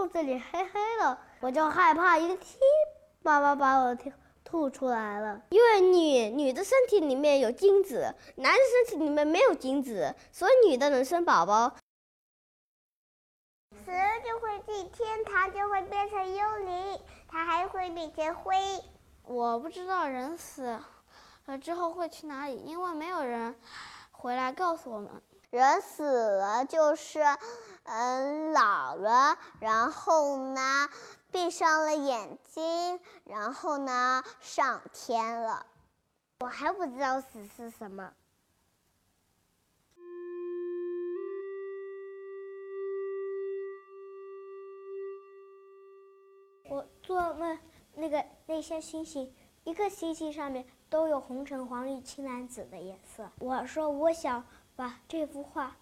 肚子里黑黑的，我就害怕一踢，妈妈把我吐吐出来了。因为女女的身体里面有精子，男的身体里面没有精子，所以女的能生宝宝。死了就会进天堂，就会变成幽灵，它还会变成灰。我不知道人死了之后会去哪里，因为没有人回来告诉我们。人死了就是，嗯，老了，然后呢，闭上了眼睛，然后呢，上天了。我还不知道死是什么。我做梦，那个那些星星，一个星星上面都有红橙黄绿青蓝紫的颜色。我说我想。把这幅画，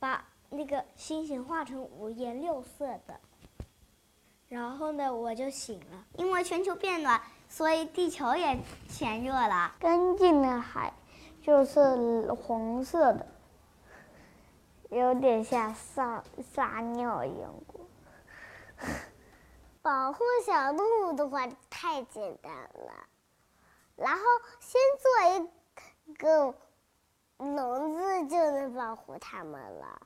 把那个星星画成五颜六色的。然后呢，我就醒了。因为全球变暖，所以地球也全热了。干净的海就是红色的，有点像撒撒尿一样。保护小动物的话太简单了，然后先做一个。笼子就能保护它们了。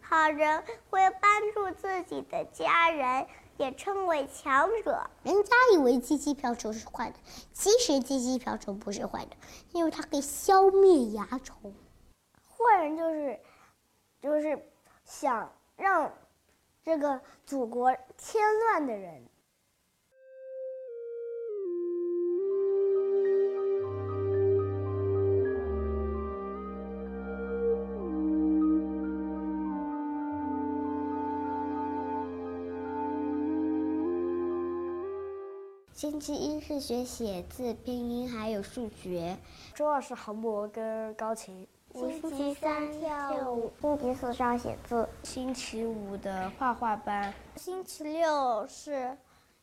好人会帮助自己的家人，也称为强者。人家以为鸡鸡瓢虫是坏的，其实鸡鸡瓢虫不是坏的，因为它可以消灭蚜虫。坏人就是，就是想。让这个祖国添乱的人。星期一是学写字、拼音还有数学。周二是航模跟钢琴。星期三跳舞，星期四上写字，星期五的画画班，星期六是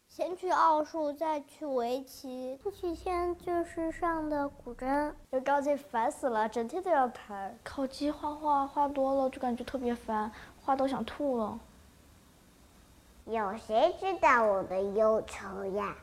先去奥数，再去围棋，星期天就是上的古筝。这钢琴烦死了，整天都要弹。考级画画画多了就感觉特别烦，画都想吐了。有谁知道我的忧愁呀？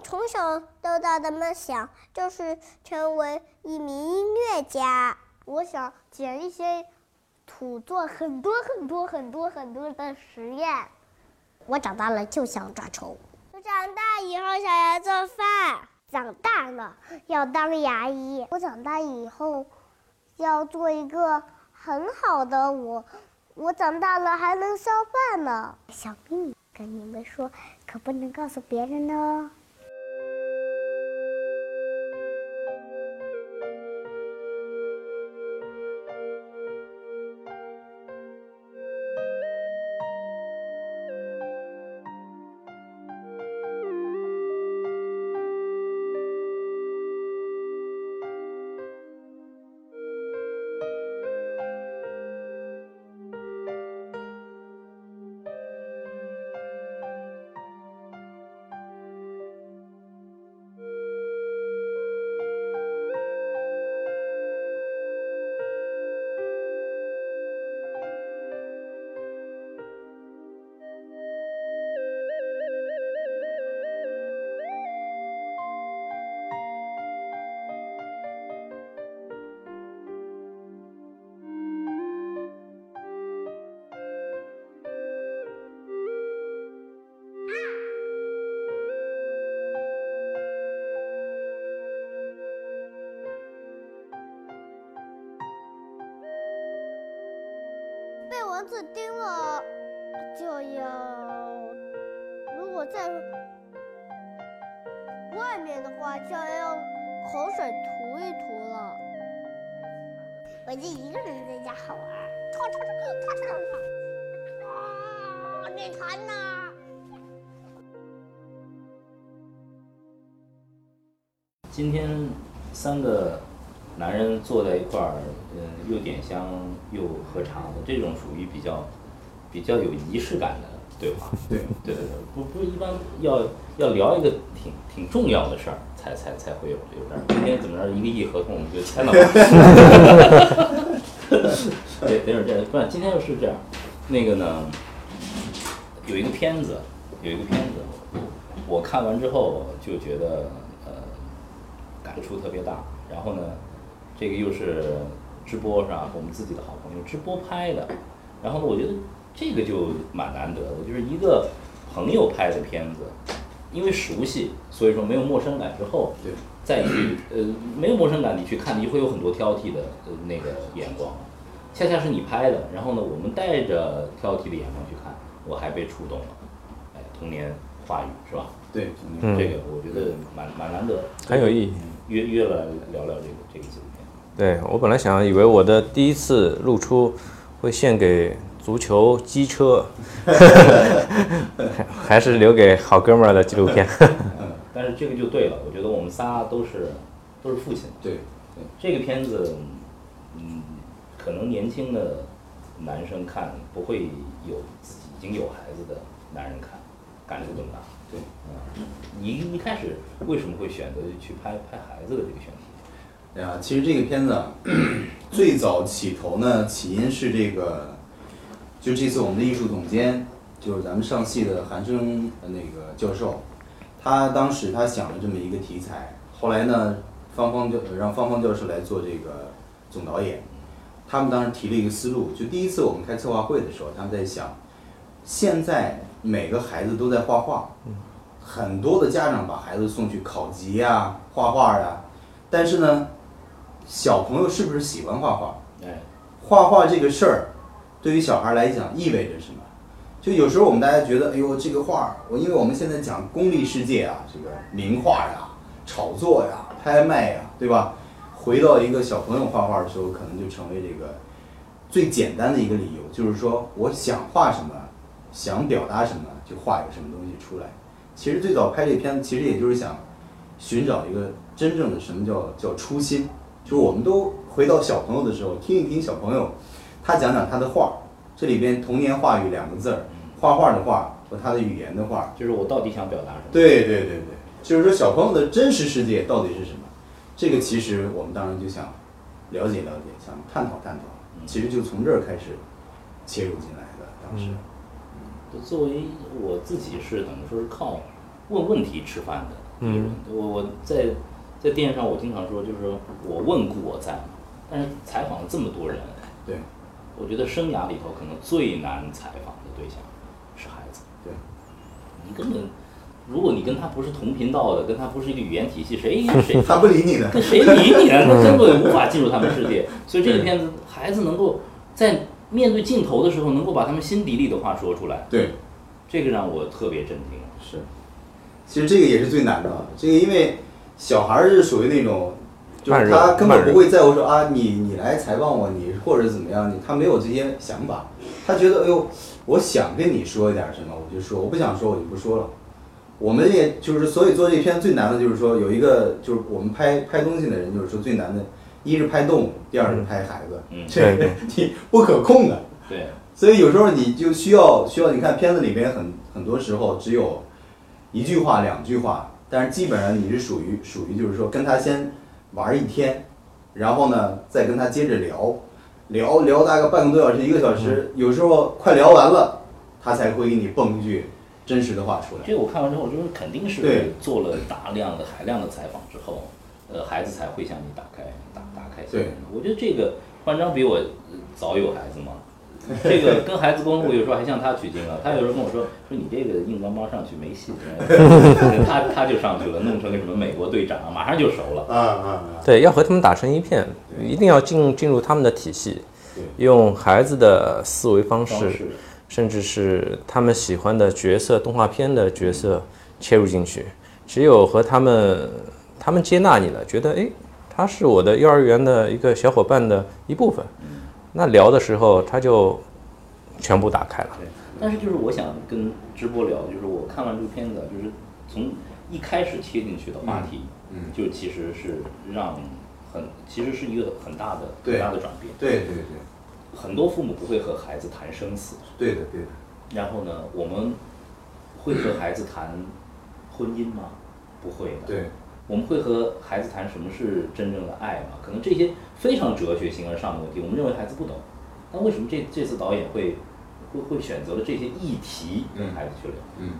从小到大的梦想就是成为一名音乐家。我想捡一些土，做很多很多很多很多的实验。我长大了就想抓虫。我长大以后想要做饭。长大了要当牙医。我长大以后要做一个很好的我。我长大了还能烧饭呢。小秘密。跟你们说，可不能告诉别人哦。今天三个男人坐在一块儿，嗯，又点香又喝茶的，这种属于比较比较有仪式感的对话。对对对对，不不一般要要聊一个挺挺重要的事儿，才才才会有有这儿。今天怎么着一个亿合同我们就签了吧？对，得是这样，不然今天又是这样。那个呢，有一个片子，有一个片子，我看完之后就觉得呃感触特别大。然后呢，这个又是直播是吧？我们自己的好朋友直播拍的。然后呢，我觉得这个就蛮难得的，就是一个朋友拍的片子，因为熟悉，所以说没有陌生感。之后对再去呃没有陌生感，你去看，你就会有很多挑剔的呃那个眼光。恰恰是你拍的，然后呢，我们带着挑剔的眼光去看，我还被触动了。哎，童年话语是吧？对，嗯这个我觉得蛮蛮难得的，很有意义。约约了聊聊这个这个纪录片。对我本来想以为我的第一次露出会献给足球、机车，还 还是留给好哥们儿的纪录片。嗯，但是这个就对了，我觉得我们仨都是都是父亲。对，这个片子，嗯，可能年轻的男生看不会有自己已经有孩子的男人看感触更大。对，嗯，你一开始为什么会选择去拍拍孩子的这个选题？哎呀，其实这个片子啊，最早起头呢，起因是这个，就这次我们的艺术总监，就是咱们上戏的韩生那个教授，他当时他想了这么一个题材，后来呢，芳芳教让芳芳教授来做这个总导演，他们当时提了一个思路，就第一次我们开策划会的时候，他们在想，现在每个孩子都在画画，很多的家长把孩子送去考级呀、画画呀、但是呢，小朋友是不是喜欢画画？哎，画画这个事儿，对于小孩来讲意味着什么？就有时候我们大家觉得，哎呦，这个画儿，我因为我们现在讲功利世界啊，这个名画呀、炒作呀、拍卖呀，对吧？回到一个小朋友画画的时候，可能就成为这个最简单的一个理由，就是说我想画什么，想表达什么，就画一个什么东西出来。其实最早拍这片子，其实也就是想寻找一个真正的什么叫叫初心，就是我们都回到小朋友的时候，听一听小朋友他讲讲他的画儿，这里边童年话语两个字儿，画画的画和他的语言的画。就是我到底想表达什么？对对对对，就是说小朋友的真实世界到底是什么？这个其实我们当然就想了解了解，想探讨探讨，其实就从这儿开始切入进来的。当时，作为我自己是等于说是靠问问题吃饭的一个人。我我在在电视上我经常说，就是我问故我在嘛。但是采访了这么多人，对我觉得生涯里头可能最难采访的对象是孩子。对，你根本，如果你跟他不是同频道的，跟他不是一个语言体系，谁 谁他不理你的。跟谁理你呢？他根本无法进入他们世界。所以这个片子，孩子能够在面对镜头的时候，能够把他们心底里的话说出来，对，这个让我特别震惊。是，其实这个也是最难的。这个因为小孩儿是属于那种，就是他根本不会在乎说啊，你你来采访我，你或者怎么样，你他没有这些想法。他觉得哎呦，我想跟你说一点什么，我就说；我不想说，我就不说了。我们也就是，所以做这篇最难的就是说，有一个就是我们拍拍东西的人，就是说最难的，一是拍动物，第二是拍孩子，嗯。这个你不可控的。对，所以有时候你就需要需要，你看片子里面很很多时候只有一句话两句话，但是基本上你是属于属于就是说跟他先玩一天，然后呢再跟他接着聊，聊聊大概半个多小时一个小时，有时候快聊完了，他才会给你蹦一句真实的话出来。这个我看完之后，就是肯定是对。做了大量的海量的采访之后，呃，孩子才会向你打开打打开心对我觉得这个焕章比我呃早有孩子嘛。这个跟孩子沟通，我有时候还向他取经了。他有时候跟我说：“说你这个硬邦邦上去没戏。”他他就上去了，弄成个什么美国队长，马上就熟了。啊啊啊！对，要和他们打成一片，一定要进进入他们的体系，用孩子的思维方式，方式甚至是他们喜欢的角色、动画片的角色切入进去，只有和他们，他们接纳你了，觉得哎，他是我的幼儿园的一个小伙伴的一部分，那聊的时候他就全部打开了。对，但是就是我想跟直播聊，就是我看完这个片子，就是从一开始切进去的话题，嗯就其实是让很，其实是一个很大的很大的转变。对对对很多父母不会和孩子谈生死，对的对的，然后呢，我们会和孩子谈婚姻吗？不会的。对我们会和孩子谈什么是真正的爱吗？可能这些非常哲学形而上的问题，我们认为孩子不懂。那为什么这这次导演会会会选择了这些议题跟孩子去聊？嗯，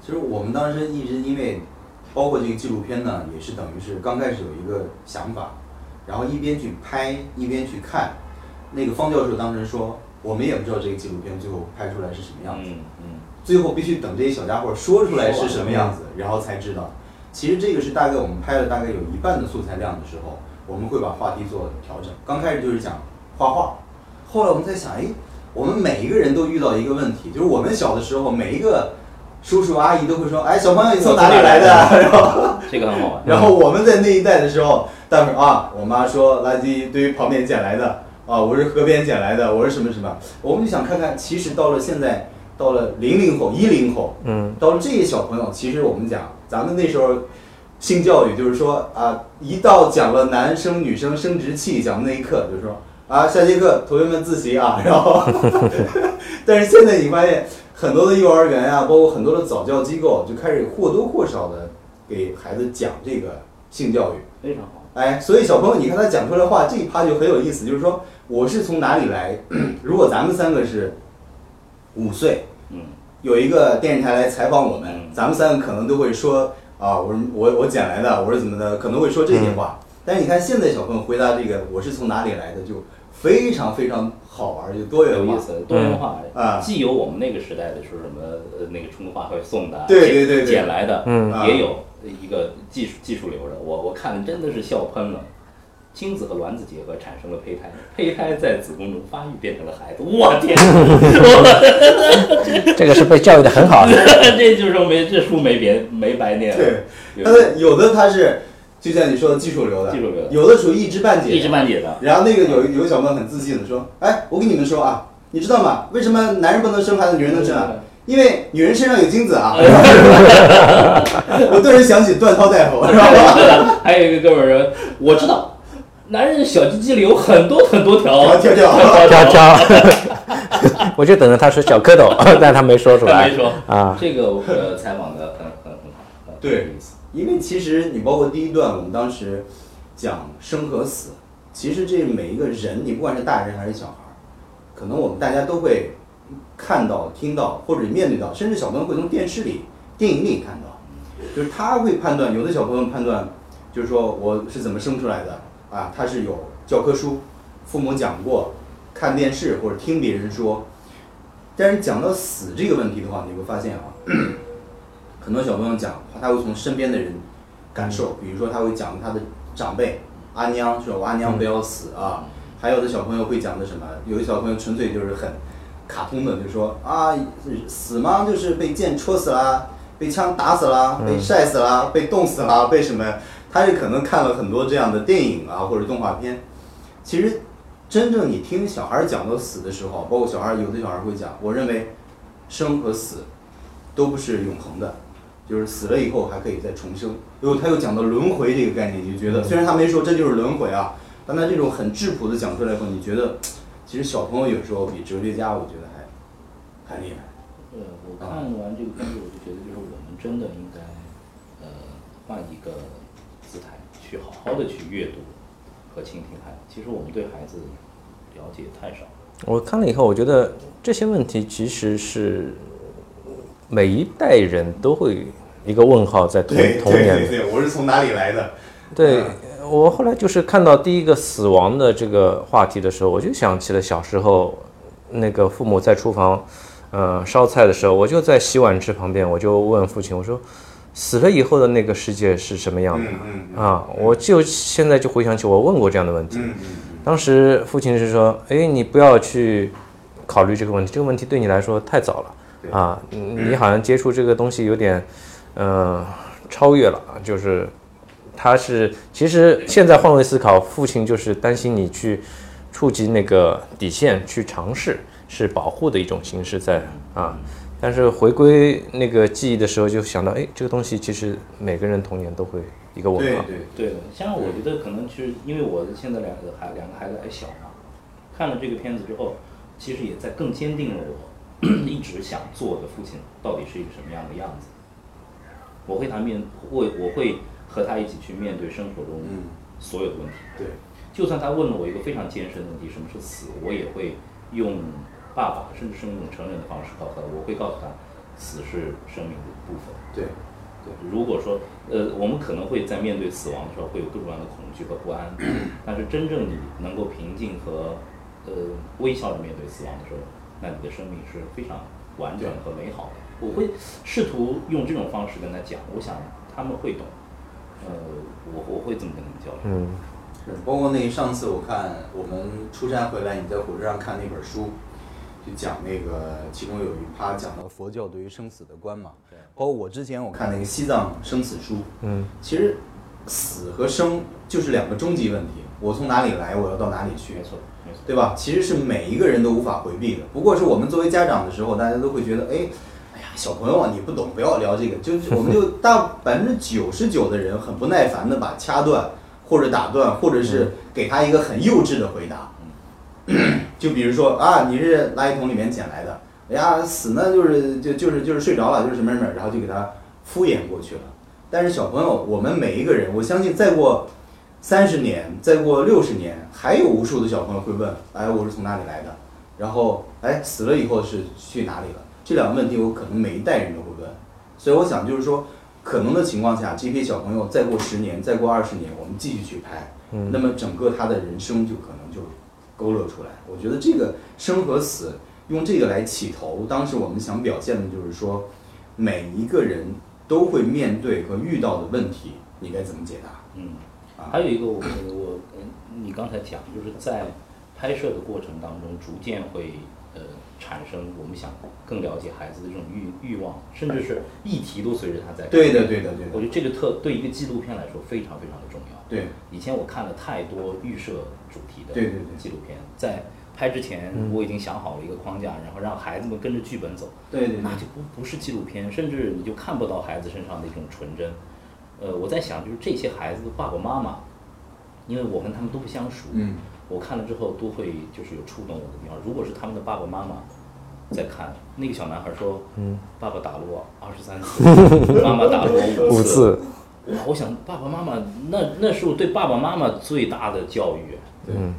其实我们当时一直因为，包括这个纪录片呢，也是等于是刚开始有一个想法，然后一边去拍一边去看。那个方教授当时说，我们也不知道这个纪录片最后拍出来是什么样子，嗯嗯，最后必须等这些小家伙说出来是什么样子，然后才知道。其实这个是大概我们拍了大概有一半的素材量的时候，我们会把话题做调整。刚开始就是讲画画，后来我们在想，哎，我们每一个人都遇到一个问题，就是我们小的时候，每一个叔叔阿姨都会说，哎，小朋友你从哪里来的？然后，这个很好玩。然后我们在那一代的时候，大伙儿啊，我妈说垃圾堆旁边捡来的，啊，我是河边捡来的，我是什么什么，我们就想看看，其实到了现在，到了零零后、一零后，嗯，到了这些小朋友，其实我们讲，咱们那时候性教育就是说啊，一到讲了男生女生生殖器讲的那一刻，就是说啊，下节课同学们自习啊，然后，但是现在你发现很多的幼儿园啊，包括很多的早教机构，就开始或多或少的给孩子讲这个性教育。非常好。哎，所以小朋友，你看他讲出来的话，这一趴就很有意思，就是说我是从哪里来。如果咱们三个是五岁，嗯，有一个电视台来采访我们，嗯。咱们三个可能都会说啊，我是我我捡来的，我是怎么的，可能会说这些话。但是你看现在小朋友回答这个我是从哪里来的，就非常非常好玩，就多元化。有意思，多元化啊。既有我们那个时代的说什么呃那个充话费送的，对对对对。捡来的，嗯。啊。也有一个技术技术流的，我我看真的是笑喷了。精子和卵子结合产生了胚胎，胚胎在子宫中发育变成了孩子。我天，这个是被教育的很好的。这就是说没这书没别没白念。对，有他的有的他是就像你说的技术流的，技术流的有的属于一知半解，一知半解的。然后那个有有个小朋友很自信的说：“哎，我跟你们说啊，你知道吗？为什么男人不能生孩子，女人能生啊？因为女人身上有精子啊。”我顿时想起段涛大夫，知道吧？还有一个哥们儿说，我知道，男人小鸡鸡里有很多很多条。条条条。条，我就等着他说小蝌蚪，但他没说出来。没说。啊，这个我呃采访的很很很好，对。因为其实你包括第一段，我们当时讲生和死，其实这每一个人，你不管是大人还是小孩儿，可能我们大家都会看到、听到，或者面对到，甚至小朋友会从电视里、电影里看到，就是他会判断，有的小朋友判断，就是说我是怎么生出来的啊，他是有教科书，父母讲过，看电视或者听别人说，但是讲到死这个问题的话，你会发现啊。很多小朋友讲，他会从身边的人感受，比如说他会讲他的长辈阿娘，说我阿娘不要死啊。还有的小朋友会讲的什么？有的小朋友纯粹就是很卡通的，就说啊，死吗？就是被剑戳死啦，被枪打死啦，被晒死啦，被冻死啦，被什么？他也可能看了很多这样的电影啊或者动画片。其实，真正你听小孩讲到死的时候，包括小孩有的小孩会讲，我认为生和死都不是永恒的。就是死了以后还可以再重生，因为他又讲到轮回这个概念，你就觉得虽然他没说这就是轮回啊，但他这种很质朴的讲出来以后，你觉得其实小朋友有时候比哲学家我觉得还还厉害。呃，我看完这个片子，我就觉得就是我们真的应该呃换一个去好好的去阅读和倾听孩子。其实我们对孩子了解太少。我看了以后，我觉得这些问题其实是每一代人都会一个问号在童童年对。对，我是从哪里来的？对我后来就是看到第一个死亡的这个话题的时候，我就想起了小时候那个父母在厨房，呃烧菜的时候，我就在洗碗池旁边，我就问父亲，我说死了以后的那个世界是什么样的？嗯嗯啊，我就现在就回想起我问过这样的问题。当时父亲是说：“哎，你不要去考虑这个问题，这个问题对你来说太早了啊，你你好像接触这个东西有点，呃，超越了啊，就是他是其实现在换位思考，父亲就是担心你去触及那个底线去尝试，是保护的一种形式在啊。但是回归那个记忆的时候，就想到，哎，这个东西其实每个人童年都会一个文化。对对，对，像我觉得可能是因为我现在两个孩两个孩子还小嘛，看了这个片子之后，其实也在更坚定了我一直想做的父亲到底是一个什么样的样子。我会他面会我会和他一起去面对生活中嗯所有的问题。对，就算他问了我一个非常艰深的问题，什么是死，我也会用爸爸甚至是用一种成人的方式告诉他，我会告诉他，死是生命的一部分。对，对如果说，呃，我们可能会在面对死亡的时候会有各种各样的恐惧和不安，但是真正你能够平静和呃微笑着面对死亡的时候，那你的生命是非常完整和美好的。我会试图用这种方式跟他讲，我想他们会懂。呃，我我会这么跟他们交流。嗯，是包括那上次我看我们出差回来，你在火车上看那本书，就讲那个其中有一趴讲到佛教对于生死的观嘛。包括我之前我看那个西藏生死书，嗯，其实死和生就是两个终极问题，我从哪里来，我要到哪里去没，错，没错。对吧？其实是每一个人都无法回避的。不过是我们作为家长的时候，大家都会觉得，哎，哎呀，小朋友啊，你不懂，不要聊这个。就 是我们就大百分之九十九的人很不耐烦的把掐断，或者打断，或者是给他一个很幼稚的回答。就比如说啊，你是垃圾桶里面捡来的，哎呀，死呢就是就就是就是睡着了，就是什么什么，然后就给他敷衍过去了。但是小朋友，我们每一个人，我相信再过三十年，再过六十年，还有无数的小朋友会问：哎，我是从哪里来的？然后，哎，死了以后是去哪里了？这两个问题，我可能每一代人都会问。所以我想就是说，可能的情况下，这批小朋友再过十年，再过二十年，我们继续去拍，那么整个他的人生就可能就勾勒出来。我觉得这个生和死，用这个来起头，当时我们想表现的就是说，每一个人都会面对和遇到的问题，你该怎么解答？嗯啊，还有一个我我嗯，你刚才讲就是在拍摄的过程当中，逐渐会呃产生我们想更了解孩子的这种欲欲望，甚至是议题都随着他在。对的，对的，对的，我觉得这个特对一个纪录片来说非常非常的重要。对，以前我看了太多预设主题的对对对。纪录片，在拍之前嗯。我已经想好了一个框架，然后让孩子们跟着剧本走，对对对。那就不不是纪录片，甚至你就看不到孩子身上的一种纯真。呃，我在想，就是这些孩子的爸爸妈妈，因为我跟他们都不相熟，嗯，我看了之后都会就是有触动我的地方。如果是他们的爸爸妈妈在看，那个小男孩说，嗯，爸爸打了我二十三次，妈妈打了我五次，哇，我想爸爸妈妈那那是我对爸爸妈妈最大的教育。嗯，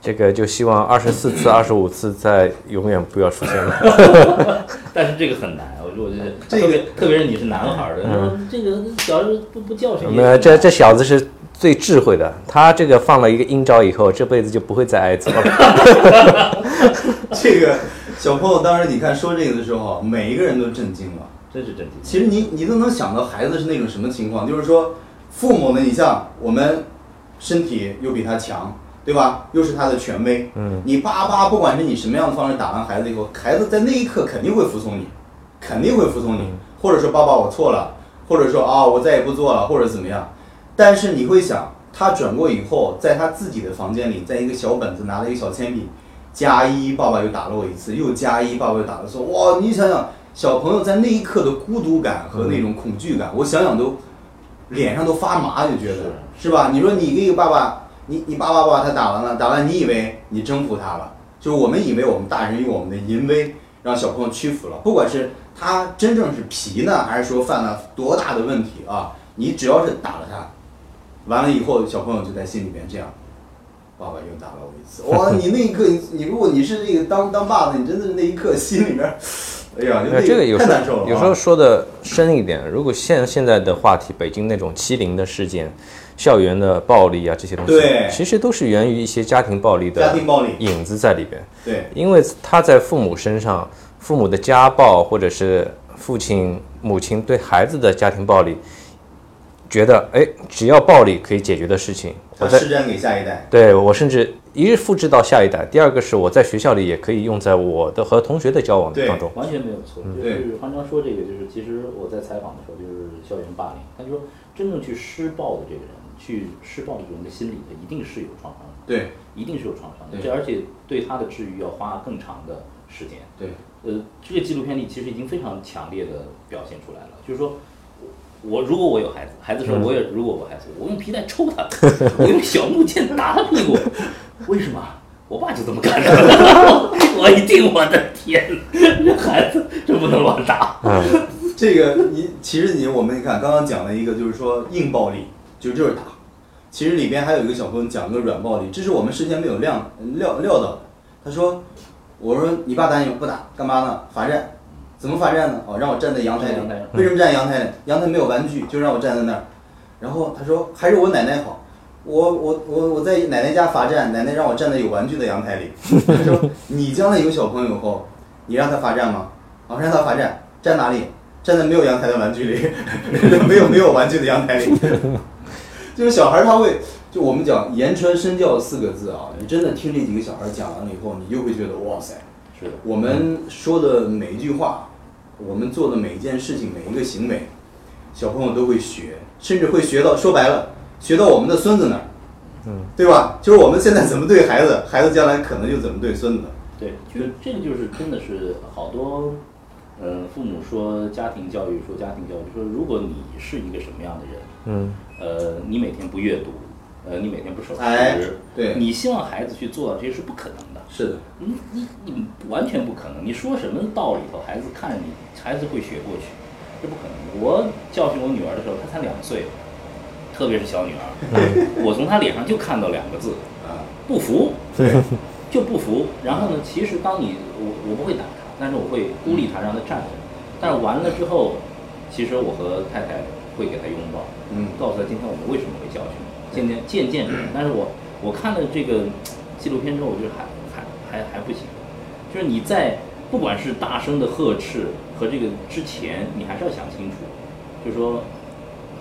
这个就希望二十四次、二十五次再永远不要出现了。但是这个很难，我说我觉得这个特别特别是你是男孩儿的，说这个小时候不不教训也没有，这这小子是最智慧的，他这个放了一个阴招以后，这辈子就不会再挨揍了。这个小朋友当时你看说这个的时候，每一个人都震惊了。真是震惊。其实你你都能想到孩子是那种什么情况，就是说父母呢，你像我们身体又比他强，对吧？又是他的权威，嗯，你叭叭，不管是你什么样的方式打完孩子以后，孩子在那一刻肯定会服从你，肯定会服从你，或者说爸爸我错了，或者说啊我再也不做了，或者怎么样。但是你会想，他转过以后，在他自己的房间里，在一个小本子拿了一个小铅笔，加一，爸爸又打了我一次，又加一，爸爸又打了说，哇，你想想，小朋友在那一刻的孤独感和那种恐惧感，我想想都脸上都发麻，就觉得是吧？你说你给一个爸爸，你你爸爸把他打完了，打完你以为你征服他了，就是我们以为我们大人用我们的淫威让小朋友屈服了，不管是他真正是皮呢，还是说犯了多大的问题啊，你只要是打了他，完了以后小朋友就在心里边这样。爸爸又打了我一次，哇！你那一刻，你你如果你是这个当当爸的，你真的是那一刻心里边，哎呀，就那这个有时。候有时候说的深一点，如果现现在的话题，北京那种欺凌的事件、校园的暴力啊这些东西对，其实都是源于一些家庭暴力的家庭暴力影子在里边。对因为他在父母身上，父母的家暴或者是父亲、母亲对孩子的家庭暴力，觉得哎，只要暴力可以解决的事情，我在施展给下一代，对我甚至一是复制到下一代，第二个是我在学校里也可以用在我的和同学的交往当中。完全没有错。就是方章说这个，就是其实我在采访的时候，就是校园霸凌，他就说真正去施暴的这个人，去施暴的这个人的心理的一定是有创伤的，对一定是有创伤的，这而且对他的治愈要花更长的时间。对，呃，这个纪录片里其实已经非常强烈的表现出来了，就是说。我如果我有孩子，孩子说我也如果我孩子，我用皮带抽他，我用小木剑打他屁股，为什么？我爸就这么干的，我一听，我的天，这孩子真不能乱打。嗯，这个你其实你我们你看刚刚讲了一个就是说硬暴力，就就是打。其实里边还有一个小朋友讲了个软暴力，这是我们事先没有料料料到的。他说：“我说你爸打你不打，干嘛呢？罚站。怎么罚站呢？哦，让我站在阳台里。为什么站阳台里？阳台没有玩具，就让我站在那儿。然后他说还是我奶奶好，我我我我在奶奶家罚站，奶奶让我站在有玩具的阳台里。他说你将来有小朋友后，你让他罚站吗？啊，让他罚站，站哪里？站在没有阳台的玩具里，没有没有玩具的阳台里。就是小孩他会，就我们讲言传身教四个字啊，你真的听这几个小孩讲完了以后，你就会觉得哇塞，是的，我们说的每一句话，我们做的每一件事情，每一个行为，小朋友都会学，甚至会学到，说白了，学到我们的孙子那儿，嗯，对吧？就是我们现在怎么对孩子，孩子将来可能就怎么对孙子。对，就是这个就是真的是好多，呃，父母说家庭教育，说家庭教育，说如果你是一个什么样的人，嗯，呃，你每天不阅读，呃，你每天不守哎时，对你希望孩子去做到这些是不可能的。是的，你你你完全不可能，你说什么道理头，孩子看你，孩子会学过去，这不可能。我教训我女儿的时候，她才两岁，特别是小女儿，我从她脸上就看到两个字，啊，不服，对，就不服。然后呢，其实当你我我不会打她，但是我会孤立她，让她站着。但是完了之后，其实我和太太会给她拥抱，嗯，告诉她今天我们为什么会教训你，渐渐渐渐。但是我我看了这个纪录片之后，我觉得还还还还不行，就是你在不管是大声的呵斥和这个之前，你还是要想清楚，就是说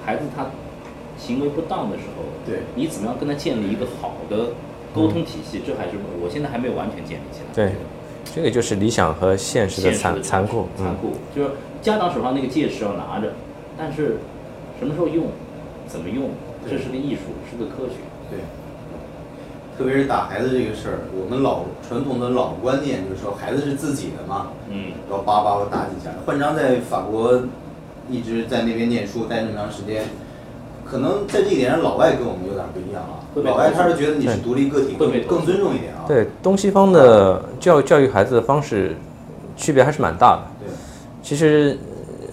孩子他行为不当的时候，对你怎么样跟他建立一个好的沟通体系，这还是我现在还没有完全建立起来。对，这个就是理想和现实的现实的残残酷。嗯，残酷，就是家长手上那个戒尺要拿着，但是什么时候用，怎么用，这是个艺术，是个科学。对，特别是打孩子这个事儿，我们老传统的老观念就是说孩子是自己的嘛，嗯，要叭叭叭打几下。焕章在法国一直在那边念书，待那么长时间，可能在这一点上老外跟我们有点不一样啊。老外他是觉得你是独立个体，更会更尊重一点啊。对，东西方的教教育孩子的方式区别还是蛮大的。对其实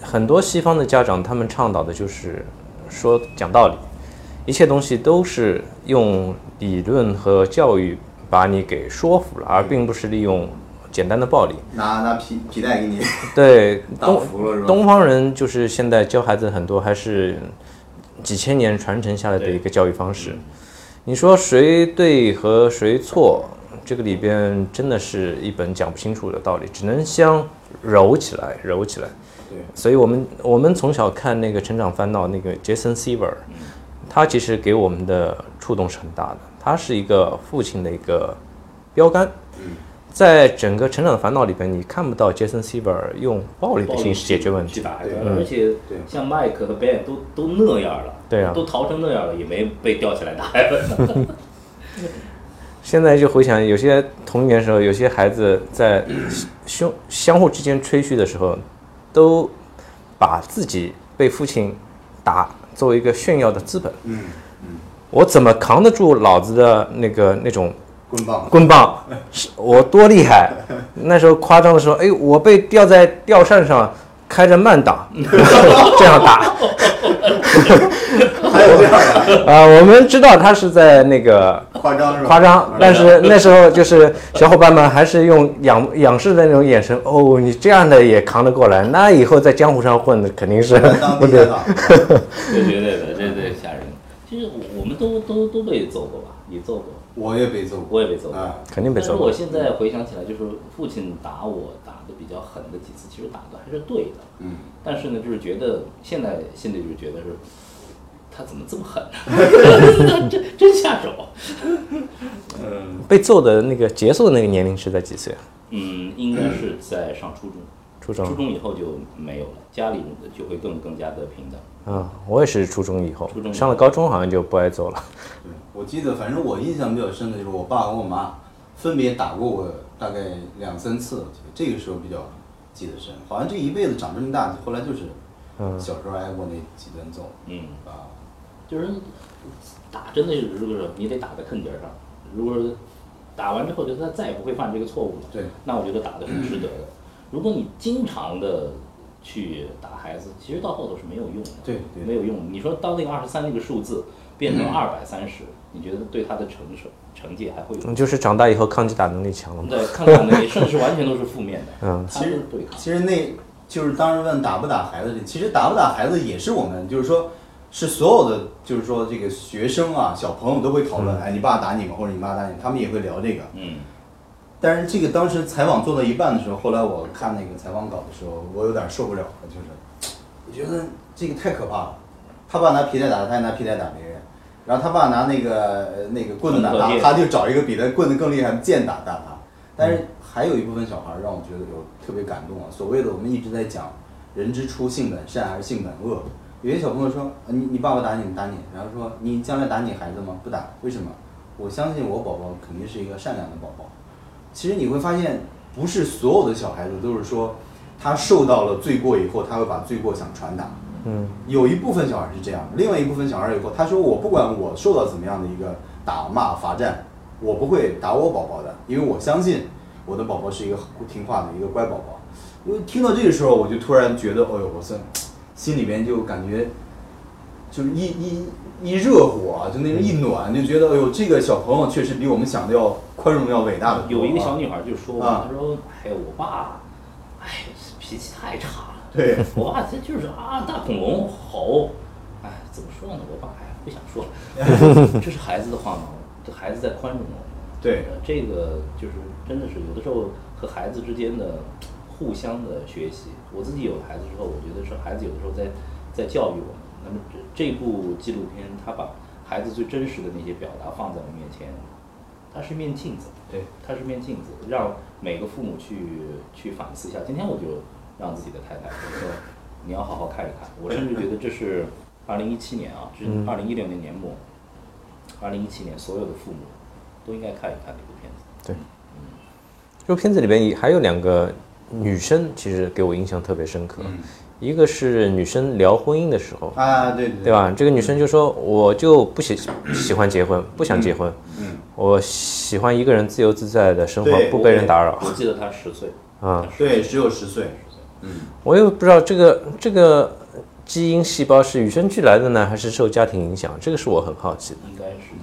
呃很多西方的家长，他们倡导的就是说讲道理，一切东西都是用理论和教育把你给说服了，而并不是利用简单的暴力。拿拿皮皮带给你 对，东？东方人就是现在教孩子很多还是几千年传承下来的一个教育方式。你说谁对和谁错，这个里边真的是一本讲不清楚的道理，只能相揉起来，揉起来。对，所以我们我们从小看那个《成长烦恼》，那个 Jason Seaver，他其实给我们的触动是很大的。他是一个父亲的一个标杆。在整个《成长的烦恼》里边，你看不到 Jason Seaver 用暴力的形式解决问题。去打而且对像麦克和 Ben 都都那样了，对啊都逃成那样了，也没被吊起来打。现在就回想，有些童年时候，有些孩子在相相互之间吹嘘的时候，都把自己被父亲打作为一个炫耀的资本。嗯嗯，我怎么扛得住老子的那个那种棍棒，棍棒？是 我多厉害？那时候夸张的说，哎，我被吊在吊扇上，开着慢档，这样打。还有这样的啊、我们知道他是在那个夸张是吧？夸张，但是那时候就是小伙伴们还是用仰仰视的那种眼神，哦，你这样的也扛得过来，那以后在江湖上混的肯定是当 不对。地下党，对对对的，这这吓人。其实我我们都都都被揍过吧，你揍过，我也被揍过我也被揍过。啊。肯定被揍过但是我。现在回想起来，就是父亲打我打的比较狠的几次，其实打的还是对的。嗯，但是呢，就是觉得现在心里就觉得是，他怎么这么狠？真真下手。嗯，被揍的那个结束的那个年龄是在几岁啊？嗯，应该是在上初中，初中初中以后就没有了，家里就会更更加的平等。啊，我也是初中以后初中上了高中好像就不挨揍了。对，我记得，反正我印象比较深的就是我爸和我妈分别打过我大概两三次，我记得这个时候比较记得深。好像这一辈子长这么大，后来就是嗯小时候挨过那几顿揍嗯，啊。就是打真的是，如果说你得打在坑点儿上，如果说打完之后，就他再也不会犯这个错误了，对，那我觉得打的是值得的。如果你经常的去打孩子，其实到后头是没有用的，对对没有用。你说当那个二十三那个数字变成二百三十，你觉得对他的承受成绩还会有？嗯就是长大以后抗击打能力强了嘛。对，抗打能力甚至是完全都是负面的，嗯其实对抗。其实那就是当时问打不打孩子这，其实打不打孩子也是我们就是说，是所有的就是说这个学生啊小朋友都会讨论，哎，你爸打你吗？或者你妈打你，他们也会聊这个。嗯，但是这个当时采访做到一半的时候，后来我看那个采访稿的时候，我有点受不了了，就是我觉得这个太可怕了。他爸拿皮带打他，他也拿皮带打别人，然后他爸拿那个呃那个棍子打他，他就找一个比他棍子更厉害的剑打打他。但是还有一部分小孩让我觉得有特别感动啊。所谓的我们一直在讲人之初性本善还是性本恶，有些小朋友说，呃你你爸爸打你，打你，然后说你将来打你孩子吗？不打，为什么？我相信我宝宝肯定是一个善良的宝宝。其实你会发现，不是所有的小孩子都是说，他受到了罪过以后，他会把罪过想传达。嗯，有一部分小孩是这样，另外一部分小孩以后，他说我不管我受到怎么样的一个打骂罚站，我不会打我宝宝的，因为我相信我的宝宝是一个听话的一个乖宝宝。因为听到这个时候，我就突然觉得，哎呦，我算，心里面就感觉就是一一一热火啊，就那种一暖，就觉得哎呦，这个小朋友确实比我们想的要宽容、要伟大的多啊。有一个小女孩就说啊她说：“哎，我爸，哎，脾气太差了。对，我爸他就是啊，大恐龙吼，哎，怎么说呢？我爸哎不想说了，这是孩子的话吗？这孩子在宽容我。对呃这个就是真的是有的时候和孩子之间的互相的学习。我自己有了孩子之后，我觉得是孩子有的时候在在教育我们。那么这这部纪录片，它把孩子最真实的那些表达放在我面前，它是面镜子。对，它是面镜子，让每个父母去去反思一下。今天我就让自己的太太我说，你要好好看一看。我甚至觉得这是二零一七年啊，这是二零一六年年末，二零一七年所有的父母都应该看一看这部片子。对，嗯这部片子里边也还有两个女生，其实给我印象特别深刻。嗯一个是女生聊婚姻的时候，啊，对对对吧？这个女生就说：“我就不喜喜欢结婚，不想结婚，嗯，我喜欢一个人自由自在的生活，不被人打扰。我记得她十岁啊，对，只有十岁。嗯，我也不知道这个这个基因细胞是与生俱来的呢，还是受家庭影响？这个是我很好奇的。应该是。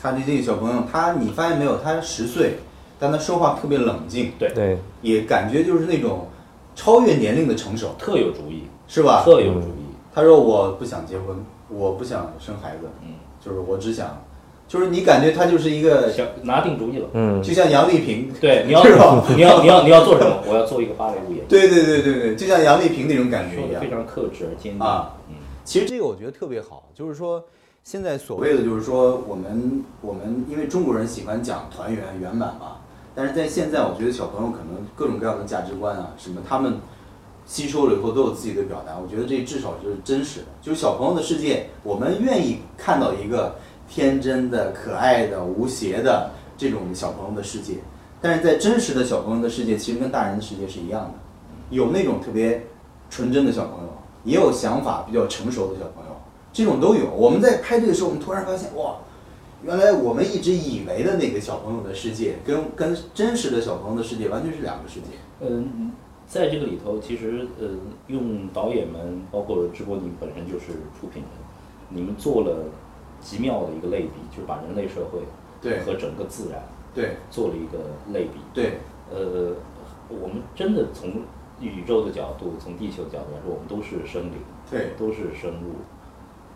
他的这个小朋友，他你发现没有，他十岁，但他说话特别冷静，对对，也感觉就是那种超越年龄的成熟，特有主意，是吧？特有主意。他说我不想结婚，我不想生孩子，嗯，就是我只想，就是你感觉他就是一个，想拿定主意了。嗯，就像杨丽萍，对，你要是吧你要你要你要做什么？我要做一个芭蕾舞演员。对对对对对，就像杨丽萍那种感觉一样非。常克制而坚定啊。嗯，其实这个我觉得特别好，就是说，现在所谓的就是说，我们我们因为中国人喜欢讲团圆圆满嘛，但是在现在，我觉得小朋友可能各种各样的价值观啊，什么他们吸收了以后都有自己的表达，我觉得这至少就是真实的。就是小朋友的世界，我们愿意看到一个天真的、可爱的、无邪的这种小朋友的世界，但是在真实的小朋友的世界，其实跟大人的世界是一样的，有那种特别纯真的小朋友，也有想法比较成熟的小朋友，这种都有。我们在拍这个时候，我们突然发现，哇，原来我们一直以为的那个小朋友的世界，跟跟真实的小朋友的世界完全是两个世界。嗯，在这个里头，其实呃，用导演们，包括直播，你本身就是出品人，你们做了极妙的一个类比，就是把人类社会对和整个自然对做了一个类比。对呃，我们真的从宇宙的角度，从地球的角度来说，我们都是生灵，对都是生物。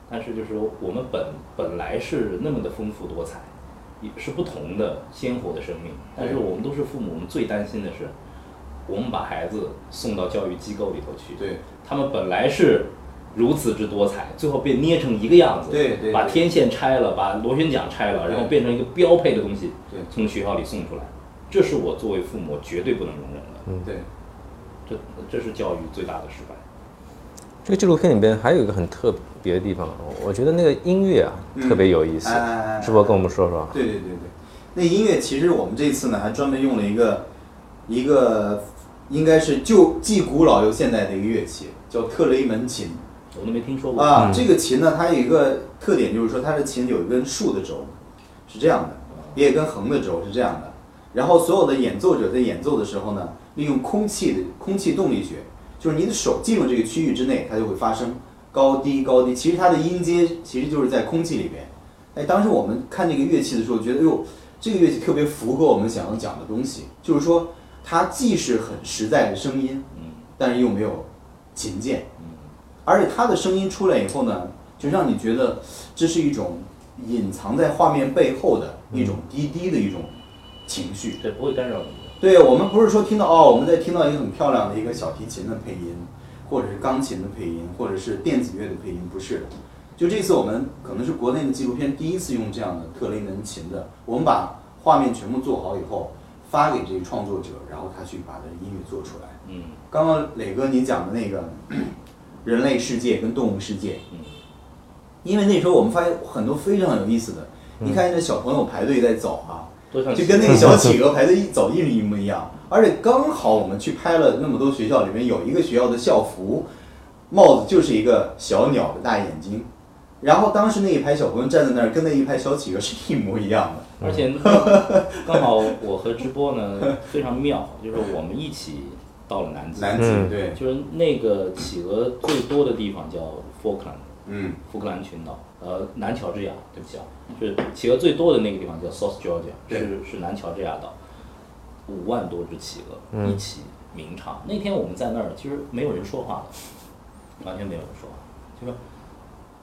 但是就是说，我们本本来是那么的丰富多彩，也是不同的鲜活的生命。但是我们都是父母，我们最担心的是，我们把孩子送到教育机构里头去，对。他们本来是如此之多彩，最后被捏成一个样子，对对对把天线拆了，把螺旋桨拆了，然后变成一个标配的东西，对从学校里送出来，这是我作为父母绝对不能容忍的，对，这这是教育最大的失败。这个纪录片里边还有一个很特别的地方，我觉得那个音乐啊、嗯特别有意思哎哎哎哎，是不是跟我们说说？对对对对，那音乐其实我们这次呢还专门用了一个一个应该是就既古老又现代的一个乐器，叫特雷门琴我都没听说过啊。这个琴呢，它有一个特点，就是说它的琴有一根竖的轴，是这样的，也有一根横的轴是这样的。然后所有的演奏者在演奏的时候呢，利用空气的空气动力学，就是你的手进入这个区域之内，它就会发生高低高低。其实它的音阶其实就是在空气里边。哎，当时我们看这个乐器的时候，觉得哟，这个乐器特别符合我们想要讲的东西，就是说它既是很实在的声音，但是又没有琴键，而且它的声音出来以后呢，就让你觉得这是一种隐藏在画面背后的一种低低的一种情绪。对不会干扰你的。对我们不是说听到哦，我们在听到一个很漂亮的一个小提琴的配音，或者是钢琴的配音，或者是电子乐的配音，不是的。就这次我们可能是国内的纪录片第一次用这样的特雷门琴的，我们把画面全部做好以后发给这个创作者，然后他去把这音乐做出来。嗯刚刚磊哥你讲的那个 人类世界跟动物世界，嗯因为那时候我们发现很多非常有意思的，你看那小朋友排队在走啊，就跟那个小企 鹅排的一走一模一样，而且刚好我们去拍了那么多学校里面有一个学校的校服，帽子就是一个小鸟的大眼睛，然后当时那一排小朋友站在那儿，跟那一排小企鹅是一模一样的。而且刚好我和直播呢非常妙，就是我们一起到了南极，南极嗯。对，就是那个企鹅最多的地方叫 Falkland，嗯。福克兰群岛，呃，南乔治亚，对不起啊，就是企鹅最多的那个地方叫 South Georgia，是是南乔治亚岛，五万多只企鹅一起鸣唱。那天我们在那儿，其实没有人说话的，完全没有人说话，就说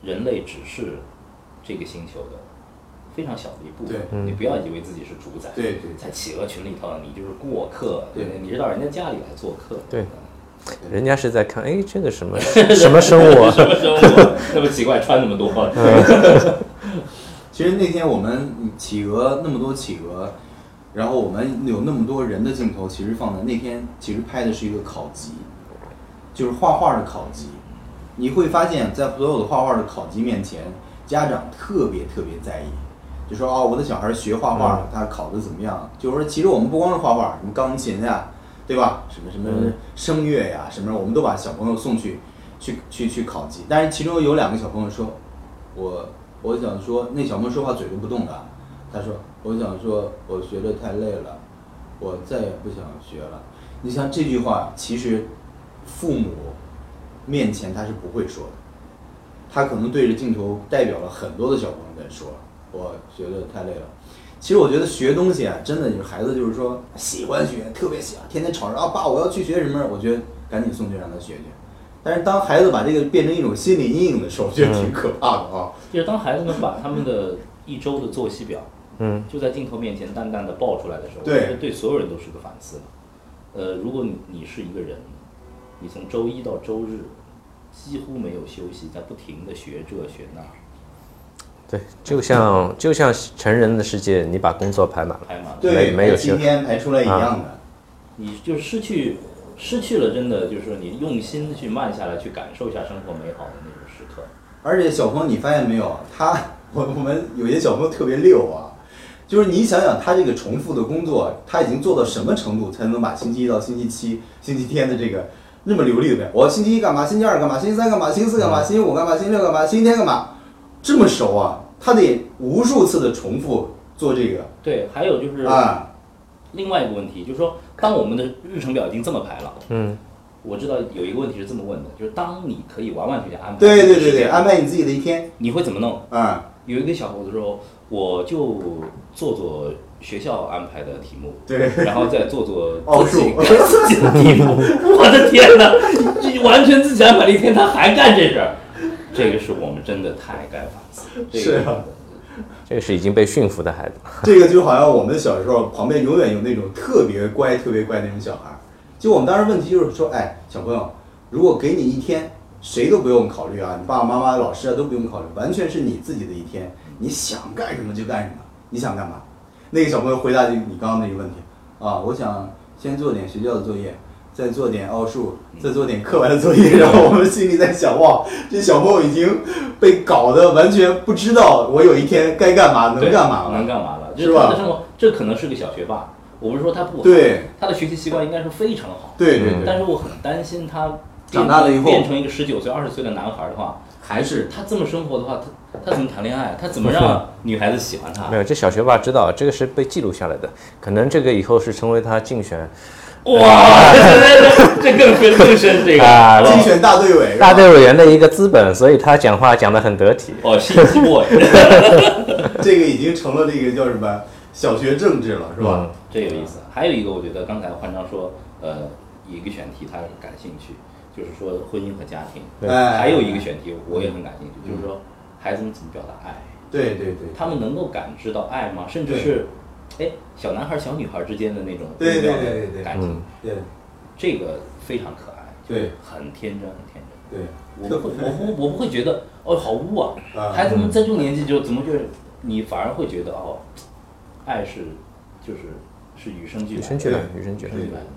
人类只是这个星球的非常小的一部分，你不要以为自己是主宰，对对。在企鹅群里头，你就是过客，对。你是到人家家里来做客，对人家是在看，哎，这个什么 什么生物啊？什么生物那么奇怪，穿那么多，其实那天我们企鹅那么多企鹅，然后我们有那么多人的镜头，其实放在那天其实拍的是一个考级，就是画画的考级。你会发现在所有的画画的考级面前，家长特别特别在意，就说哦，我的小孩学画画，他考的怎么样？就是说，其实我们不光是画画，什么钢琴呀、对吧？什么什么声乐呀、什么，我们都把小朋友送去去去去考级。但是其中有两个小朋友说，我我想说，那小朋友说话嘴都不动的，他说我想说，我学的太累了，我再也不想学了。你像这句话，其实父母面前他是不会说的，他可能对着镜头代表了很多的小朋友在说，我学的太累了。其实我觉得学东西啊，真的就是孩子就是说喜欢学，特别喜欢，天天吵着啊爸我要去学什么，我觉得赶紧送去让他学学。但是当孩子把这个变成一种心理阴影的时候，我觉得挺可怕的啊。就是当孩子们把他们的一周的作息表，嗯，就在镜头面前淡淡的爆出来的时候，对我觉得对所有人都是个反思。呃，如果你你是一个人，你从周一到周日几乎没有休息，在不停的学这学那，对，就像就像成人的世界，你把工作排满了，排满了，对，没没有今天排出来一样的。你就失去失去了真的就是说你用心的去慢下来，去感受一下生活美好的那种时刻。而且小朋友，你发现没有，他 我我们有些小朋友特别溜啊，就是你想想他这个重复的工作，他已经做到什么程度，才能把星期一到星期七、星期天的这个那么流利的背？我星期一干嘛？星期二干嘛？星期三干嘛？星期四干嘛？星期五干嘛？星期六干嘛？星期天干嘛？这么熟啊？他得无数次的重复做这个。对，还有就是啊，另外一个问题，就是说，当我们的日程表已经这么排了，嗯，我知道有一个问题是这么问的，就是当你可以完完全全安排，对对对对，安，排你自己的一天。你会怎么弄？啊，有一个小伙子说，我就做做学校安排的题目，对，然后再做做奥自己数。自己的题目。我的天哪，你完全自己安排了一天，他还干这事儿，这个是我们真的太该反思。这个是啊这个是已经被驯服的孩子。这个就好像我们小时候旁边永远有那种特别乖、特别乖那种小孩儿。就我们当时问题就是说，哎，小朋友，如果给你一天谁都不用考虑啊，你爸爸妈妈、老师啊都不用考虑，完全是你自己的一天，你想干什么就干什么，你想干嘛？那个小朋友回答就你刚刚那个问题啊，我想先做点学校的作业，再做点奥数，再做点课外的作业，然后我们心里在想，哇，这小朋友已经被搞得完全不知道我有一天该干嘛，能干嘛了。能干嘛了？是吧这可能是个小学霸。我不是说他不好，对他的学习习惯应该是非常好。对对对，但是我很担心他长大了以后变成一个十九岁、二十岁的男孩的话，还是他这么生活的话，他他怎么谈恋爱？他怎么让女孩子喜欢他没？有，这小学霸知道这个是被记录下来的，可能这个以后是成为他竞选哇，这 这更深更深这个啊 竞选大队委，大队委员的一个资本，所以他讲话讲得很得体。哦，信息 boy，这个已经成了这个叫什么小学政治了，是吧？这有意思。还有一个，我觉得刚才焕章说，呃，一个选题他感兴趣，就是说婚姻和家庭。对哎，还有一个选题我也很感兴趣，就是说孩子们怎么表达爱，对对对，他们能够感知到爱吗？甚至是，哎，小男孩、小女孩之间的那种对对微妙对对对的感情嗯，对这个非常可爱，对很天真，很天真。对，我不会，我不，我不会觉得哦，好污啊！啊孩子们在这个年纪就怎么就，你反而会觉得哦，爱是就是是与生俱来的，与生俱来，与生俱来与生。俱来的。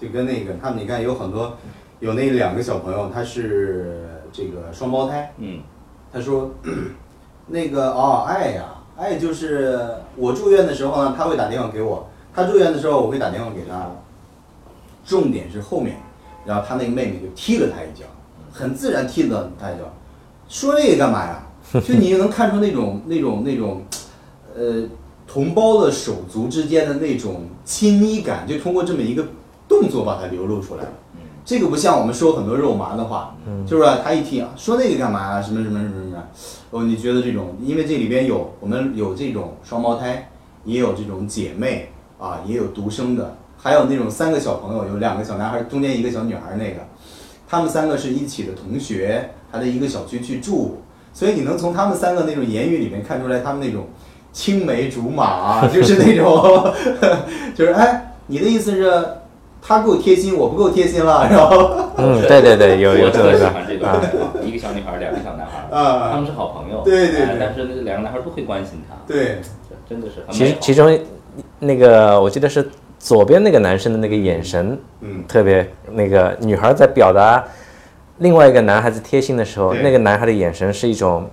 就跟那个他们，你看有很多有那两个小朋友，他是这个双胞胎，嗯，他说 那个哦，爱呀，爱就是我住院的时候呢，他会打电话给我，他住院的时候我会打电话给他，重点是后面，然后他那个妹妹就踢了他一脚，很自然踢了他一脚，说这个干嘛呀？就你能看出那种那种那种，呃，同胞的手足之间的那种亲昵感，就通过这么一个动作把它流露出来了。这个不像我们说很多肉麻的话，就是吧？他一听啊，说那个干嘛啊？什么什么什么什么？哦，你觉得这种，因为这里边有我们有这种双胞胎，也有这种姐妹啊，也有独生的，还有那种三个小朋友，有两个小男孩，中间一个小女孩那个，他们三个是一起的同学，还在一个小区去住，所以你能从他们三个那种言语里面看出来，他们那种青梅竹马啊，就是那种，就是哎，你的意思是？他够贴心，我不够贴心了，然后。嗯，对对对，有有我特别喜这个欢这个啊，一个小女孩，两个小男孩，啊。他们是好朋友，对对对。哎但是那两个男孩都会关心他，对，真的是很其。实其中那个我记得是左边那个男生的那个眼神嗯，特别，那个女孩在表达另外一个男孩子贴心的时候，那个男孩的眼神是一种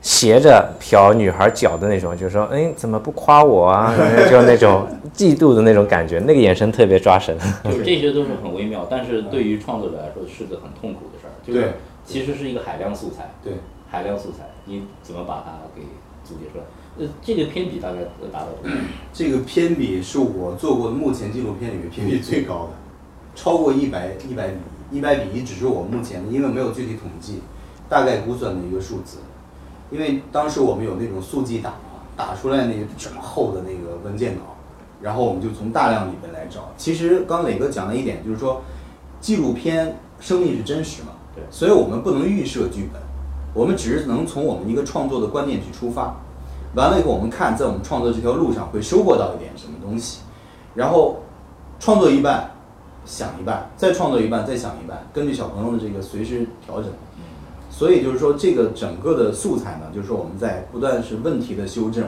斜着瞟女孩脚的那种，就是说，哎，怎么不夸我啊？就那种嫉妒的那种感觉，那个眼神特别抓神。就是这些都是很微妙，但是对于创作者来说是个很痛苦的事儿，就是对其实是一个海量素材，对，海量素材，你怎么把它给总结出来？呃，这个偏比大概达到多少？这个偏比是我做过的目前纪录片里面偏比最高的，超过一百一百比一，一百比一只是我目前的，因为没有具体统计，大概估算的一个数字。因为当时我们有那种速记档啊，打出来那个这么厚的那个文件稿，然后我们就从大量里面来找。其实刚磊哥讲了一点，就是说纪录片生命是真实嘛，对所以我们不能预设剧本，我们只是能从我们一个创作的观念去出发。完了以后，我们看在我们创作这条路上会收获到一点什么东西，然后创作一半，想一半，再创作一半，再想一半，根据小朋友的这个随时调整。所以就是说，这个整个的素材呢，就是说我们在不断是问题的修正，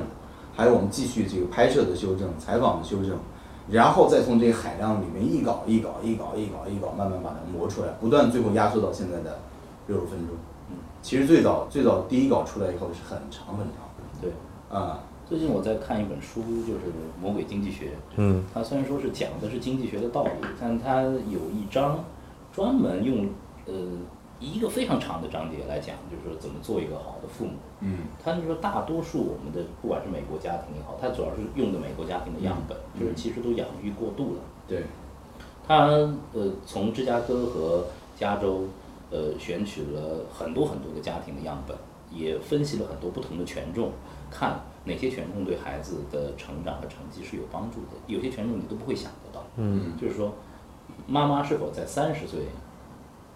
还有我们继续这个拍摄的修正、采访的修正，然后再从这个海量里面一稿一稿一稿一稿一稿慢慢把它磨出来，不断最后压缩到现在的六十分钟。嗯，其实最早最早第一稿出来以后是很长很长对，啊、最近我在看一本书，就是《魔鬼经济学》。嗯，它虽然说是讲的是经济学的道理，但它有一章专门用呃一个非常长的章节来讲，就是说怎么做一个好的父母。嗯他就说大多数我们的不管是美国家庭也好，他主要是用的美国家庭的样本，就是其实都养育过度了。对，他呃从芝加哥和加州呃选取了很多很多个家庭的样本，也分析了很多不同的权重，看哪些权重对孩子的成长和成绩是有帮助的，有些权重你都不会想得到。嗯就是说，妈妈是否在三十岁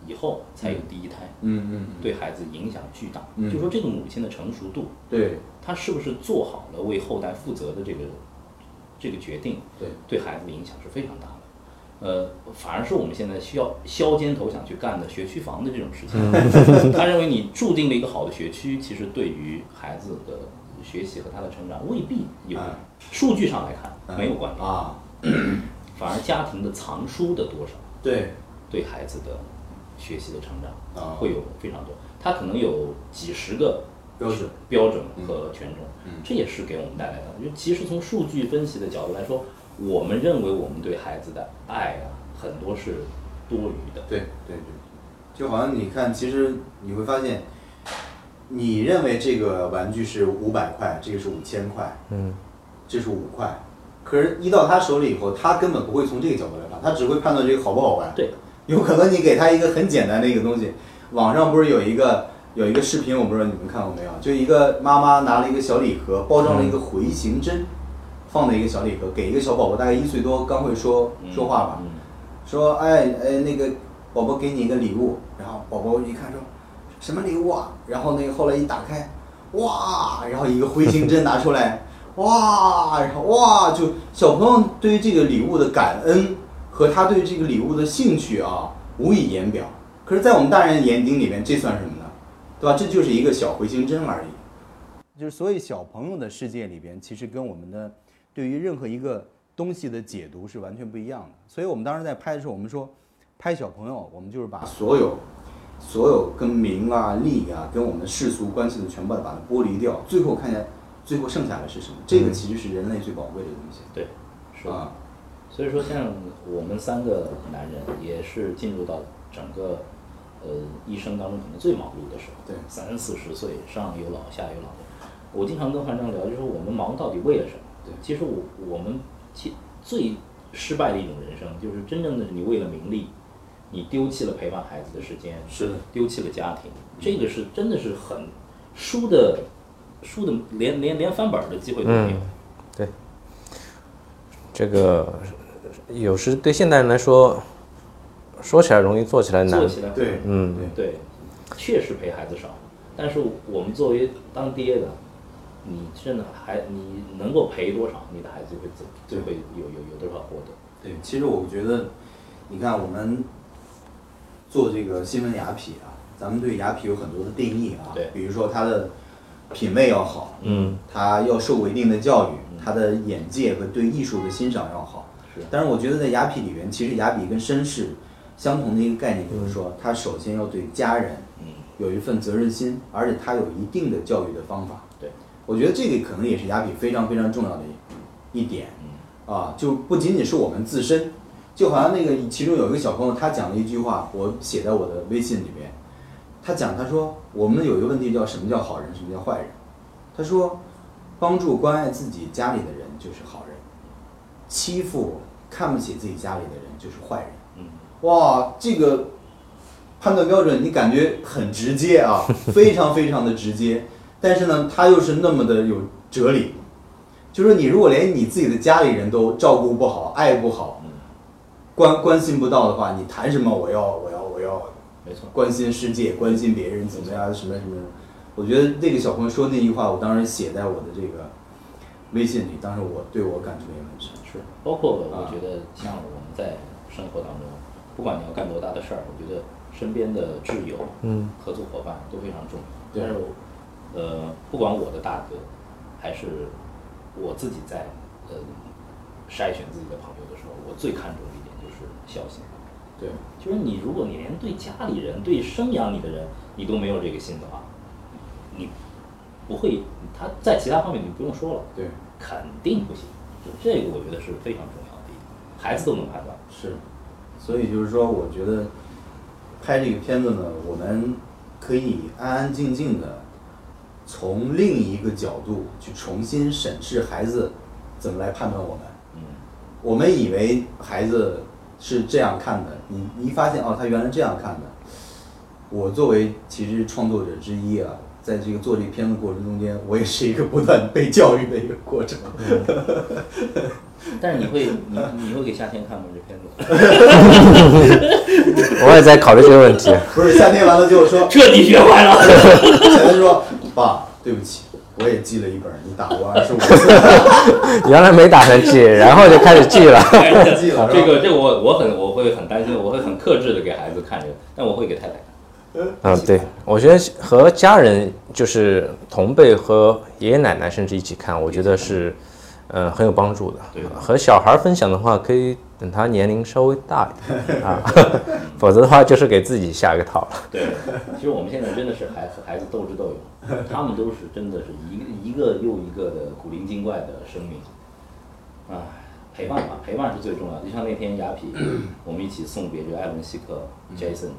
以后才有第一胎，嗯嗯，对孩子影响巨大。嗯。就说这个母亲的成熟度，对。她是不是做好了为后代负责的这个这个决定，对。对孩子的影响是非常大的。呃，反而是我们现在需要削尖头想去干的学区房的这种事情。他认为你注定了一个好的学区，其实对于孩子的学习和他的成长未必有嗯。数据上来看没有关联，啊，反而家庭的藏书的多少对，对孩子的学习的成长啊。会有非常多。他可能有几十个标准。标准和权重，嗯。这也是给我们带来的。就其实从数据分析的角度来说，我们认为我们对孩子的爱啊，很多是多余的。对对对，就好像你看，其实你会发现，你认为这个玩具是五百块，这个是五千块，嗯，这是五块，可是，一到他手里以后，他根本不会从这个角度来看，他只会判断这个好不好玩。对，有可能你给他一个很简单的一个东西，网上不是有一个有一个视频，我不知道你们看过没有？就一个妈妈拿了一个小礼盒，包装了一个回形针，放在一个小礼盒，给一个小宝宝，大概一岁多，刚会说说话吧，嗯说哎哎那个宝宝给你一个礼物，然后宝宝一看说什么礼物啊？然后那个后来一打开，哇，然后一个回形针拿出来，哇，然后哇，就小朋友对于这个礼物的感恩和他对这个礼物的兴趣啊，无以言表。可是，在我们大人眼睛里面，这算什么呢？对吧？这就是一个小回形针而已。就是所以小朋友的世界里边，其实跟我们的对于任何一个东西的解读是完全不一样的。所以我们当时在拍的时候，我们说拍小朋友，我们就是把所有所有跟名啊、利啊、跟我们的世俗关系的全部把它剥离掉，最后看见最后剩下的是什么？这个其实是人类最宝贵的东西。对，是的。啊，所以说，像我们三个男人，也是进入到整个呃一生当中可能最忙碌的时候，对三四十岁，上有老下有老。我经常跟团长聊，就是我们忙到底为了什么？对其实我我们其最失败的一种人生，就是真正的你为了名利，你丢弃了陪伴孩子的时间，是的，丢弃了家庭，这个是真的是很输的，输的连连连翻本的机会都没有。对，这个有时对现代人来说，说起来容易，做起来难做。起来对，嗯对。对，确实陪孩子少，但是我们作为当爹的，你真的还你能够陪多少，你的孩子就会自就会有有有多少获得。对，其实我觉得，你看我们做这个新闻雅痞啊，咱们对雅痞有很多的定义啊，对比如说他的品味要好，嗯，他要受过一定的教育，他的眼界和对艺术的欣赏要好。是但是我觉得在雅痞里面，其实雅痞跟绅士相同的一个概念，就是说他首先要对家人嗯，有一份责任心，而且他有一定的教育的方法。对，我觉得这个可能也是雅痞非常非常重要的一一点。嗯啊，就不仅仅是我们自身，就好像那个其中有一个小朋友，他讲了一句话，我写在我的微信里面。他讲，他说我们有一个问题叫什么叫好人，什么叫坏人？他说，帮助关爱自己家里的人就是好人，欺负看不起自己家里的人就是坏人。嗯，哇，这个判断标准你感觉很直接啊，非常非常的直接，但是呢，他又是那么的有哲理。就是说，你如果连你自己的家里人都照顾不好、爱不好、关关心不到的话，你谈什么我要我要我要没错。关心世界、关心别人怎么样什么什么？我觉得那个小朋友说那句话，我当时写在我的这个微信里，当时我对我感触也很深。是，包括我啊觉得像我们在生活当中，不管你要干多大的事儿，我觉得身边的挚友、嗯，合作伙伴都非常重要。但是，呃，不管我的大哥，还是我自己在呃筛选自己的朋友的时候，我最看重的一点就是孝心。对，就是你，如果你连对家里人、对生养你的人，你都没有这个心的话，你不会，他在其他方面你不用说了，对，肯定不行。就这个，我觉得是非常重要的孩子都能判断。是，所以就是说，我觉得拍这个片子呢，我们可以安安静静的从另一个角度去重新审视孩子怎么来判断我们。嗯，我们以为孩子是这样看的，你你一发现哦，他原来这样看的。我作为其实创作者之一啊，在这个做这个片子过程中间，我也是一个不断被教育的一个过程。但是你会，你你会给夏天看吗？这片子 我也在考虑这个问题。不是夏天完了就说彻底学坏了。夏天说：“爸，对不起，我也记了一本，你打过二十五次，原来没打算记，然后就开始记了。记了。这个这个我我很我会很担心，我会很克制的给孩子看这个，但我会给太太看。嗯，对，我觉得和家人就是同辈和爷爷奶奶甚至一起看，我觉得是，呃，很有帮助的。对和小孩分享的话，可以等他年龄稍微大一点 啊，否则的话就是给自己下一个套了。对，其实我们现在真的是孩子孩子斗智斗勇，他们都是真的是一个一个又一个的古灵精怪的生命，啊，陪伴吧，陪伴是最重要的。就像那天雅痞，我们一起送别这个艾伦希克 Jason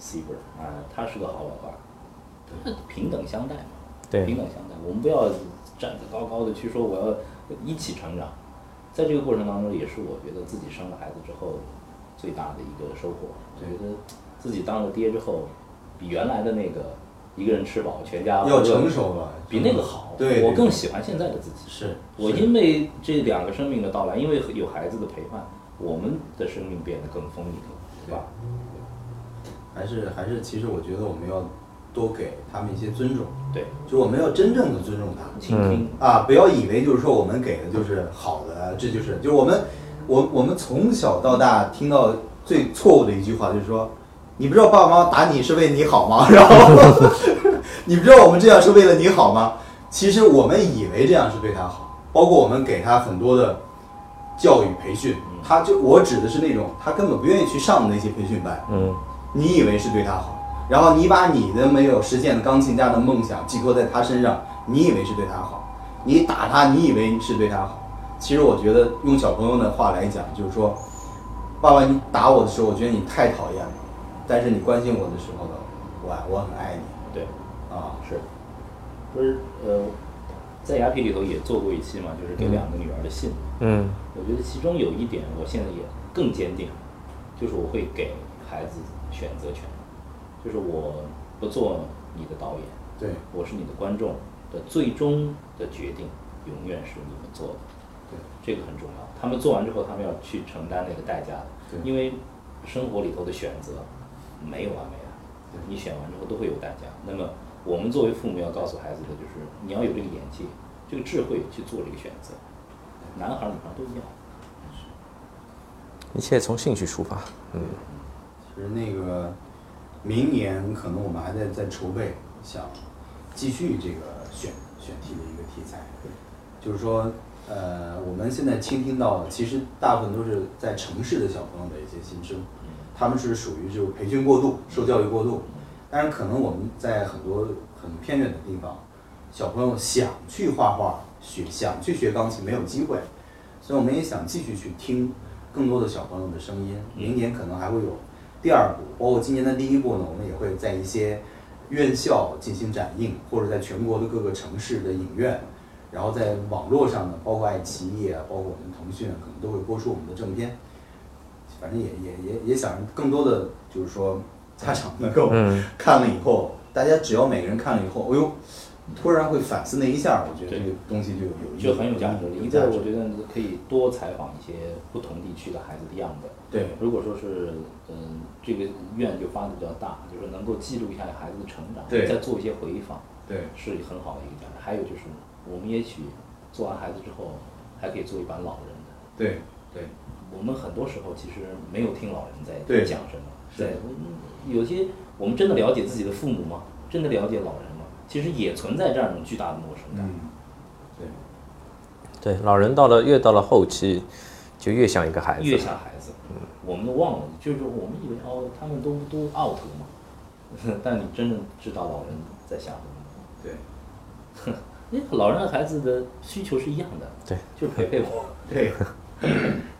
Sieber 啊，他是个好老爸，他是平等相待嘛，对平等相待，我们不要站得高高的去说我要一起成长，在这个过程当中，也是我觉得自己生了孩子之后最大的一个收获。我觉得自己当了爹之后，比原来的那个一个人吃饱全家要成熟了，比那个好。对，对我更喜欢现在的自己。是我因为这两个生命的到来，因为有孩子的陪伴，我们的生命变得更丰盈了，对吧？还是还是，其实我觉得我们要多给他们一些尊重，对，就我们要真正的尊重他们。倾听，啊，不要以为就是说我们给的就是好的，这就是就是我们我我们从小到大听到最错误的一句话就是说，你不知道爸爸妈妈打你是为你好吗？然后你不知道我们这样是为了你好吗？其实我们以为这样是对他好，包括我们给他很多的教育培训，他就我指的是那种他根本不愿意去上的那些培训班，嗯，你以为是对他好，然后你把你的没有实现的钢琴家的梦想寄托在他身上，你以为是对他好，你打他，你以为是对他好。其实我觉得用小朋友的话来讲，就是说，爸爸你打我的时候，我觉得你太讨厌了，但是你关心我的时候呢，我我很爱你对，啊。是，不是呃，在雅痞里头也做过一期嘛，就是给两个女儿的信。嗯我觉得其中有一点，我现在也更坚定，就是我会给孩子选择权，就是我不做你的导演，对我是你的观众的最终的决定，永远是你们做的。对，这个很重要。他们做完之后，他们要去承担那个代价的，对因为生活里头的选择没有完没了对，你选完之后都会有代价。那么我们作为父母要告诉孩子的就是，你要有这个眼界、这个智慧去做这个选择，男孩儿女孩儿都一样。一切从兴趣出发。嗯，其实那个明年可能我们还在在筹备，想继续这个选选题的一个题材，就是说，呃，我们现在倾听到，其实大部分都是在城市的小朋友的一些心声，他们是属于就培训过度、受教育过度，但是可能我们在很多很偏远的地方，小朋友想去画画、学想去学钢琴没有机会，所以我们也想继续去听更多的小朋友的声音。明年可能还会有第二部，包括今年的第一部呢，我们也会在一些院校进行展映，或者在全国的各个城市的影院，然后在网络上呢，包括爱奇艺啊，包括我们腾讯，可能都会播出我们的正片。反正也也也也想更多的就是说家长能够看了以后，大家只要每个人看了以后，哎呦，突然会反思那一下，我觉得这个东西就有就很有价值。一个我觉得可以多采访一些不同地区的孩子的样本。对如果说是嗯这个院就发的比较大，就是能够记录一下孩子的成长，再做一些回访，对是很好的一个价值。还有就是我们也许做完孩子之后，还可以做一版老人的。对对我们很多时候其实没有听老人在讲什么，是在嗯有些我们真的了解自己的父母吗？真的了解老人吗？其实也存在这样一种巨大的陌生感。嗯对对，老人到了越到了后期，就越像一个孩子。越像孩子，我们都忘了，就是我们以为哦，他们都都 out 了嘛，但你真正知道老人在想什么。对 因为老人和孩子的需求是一样的，对，就是陪陪我。对，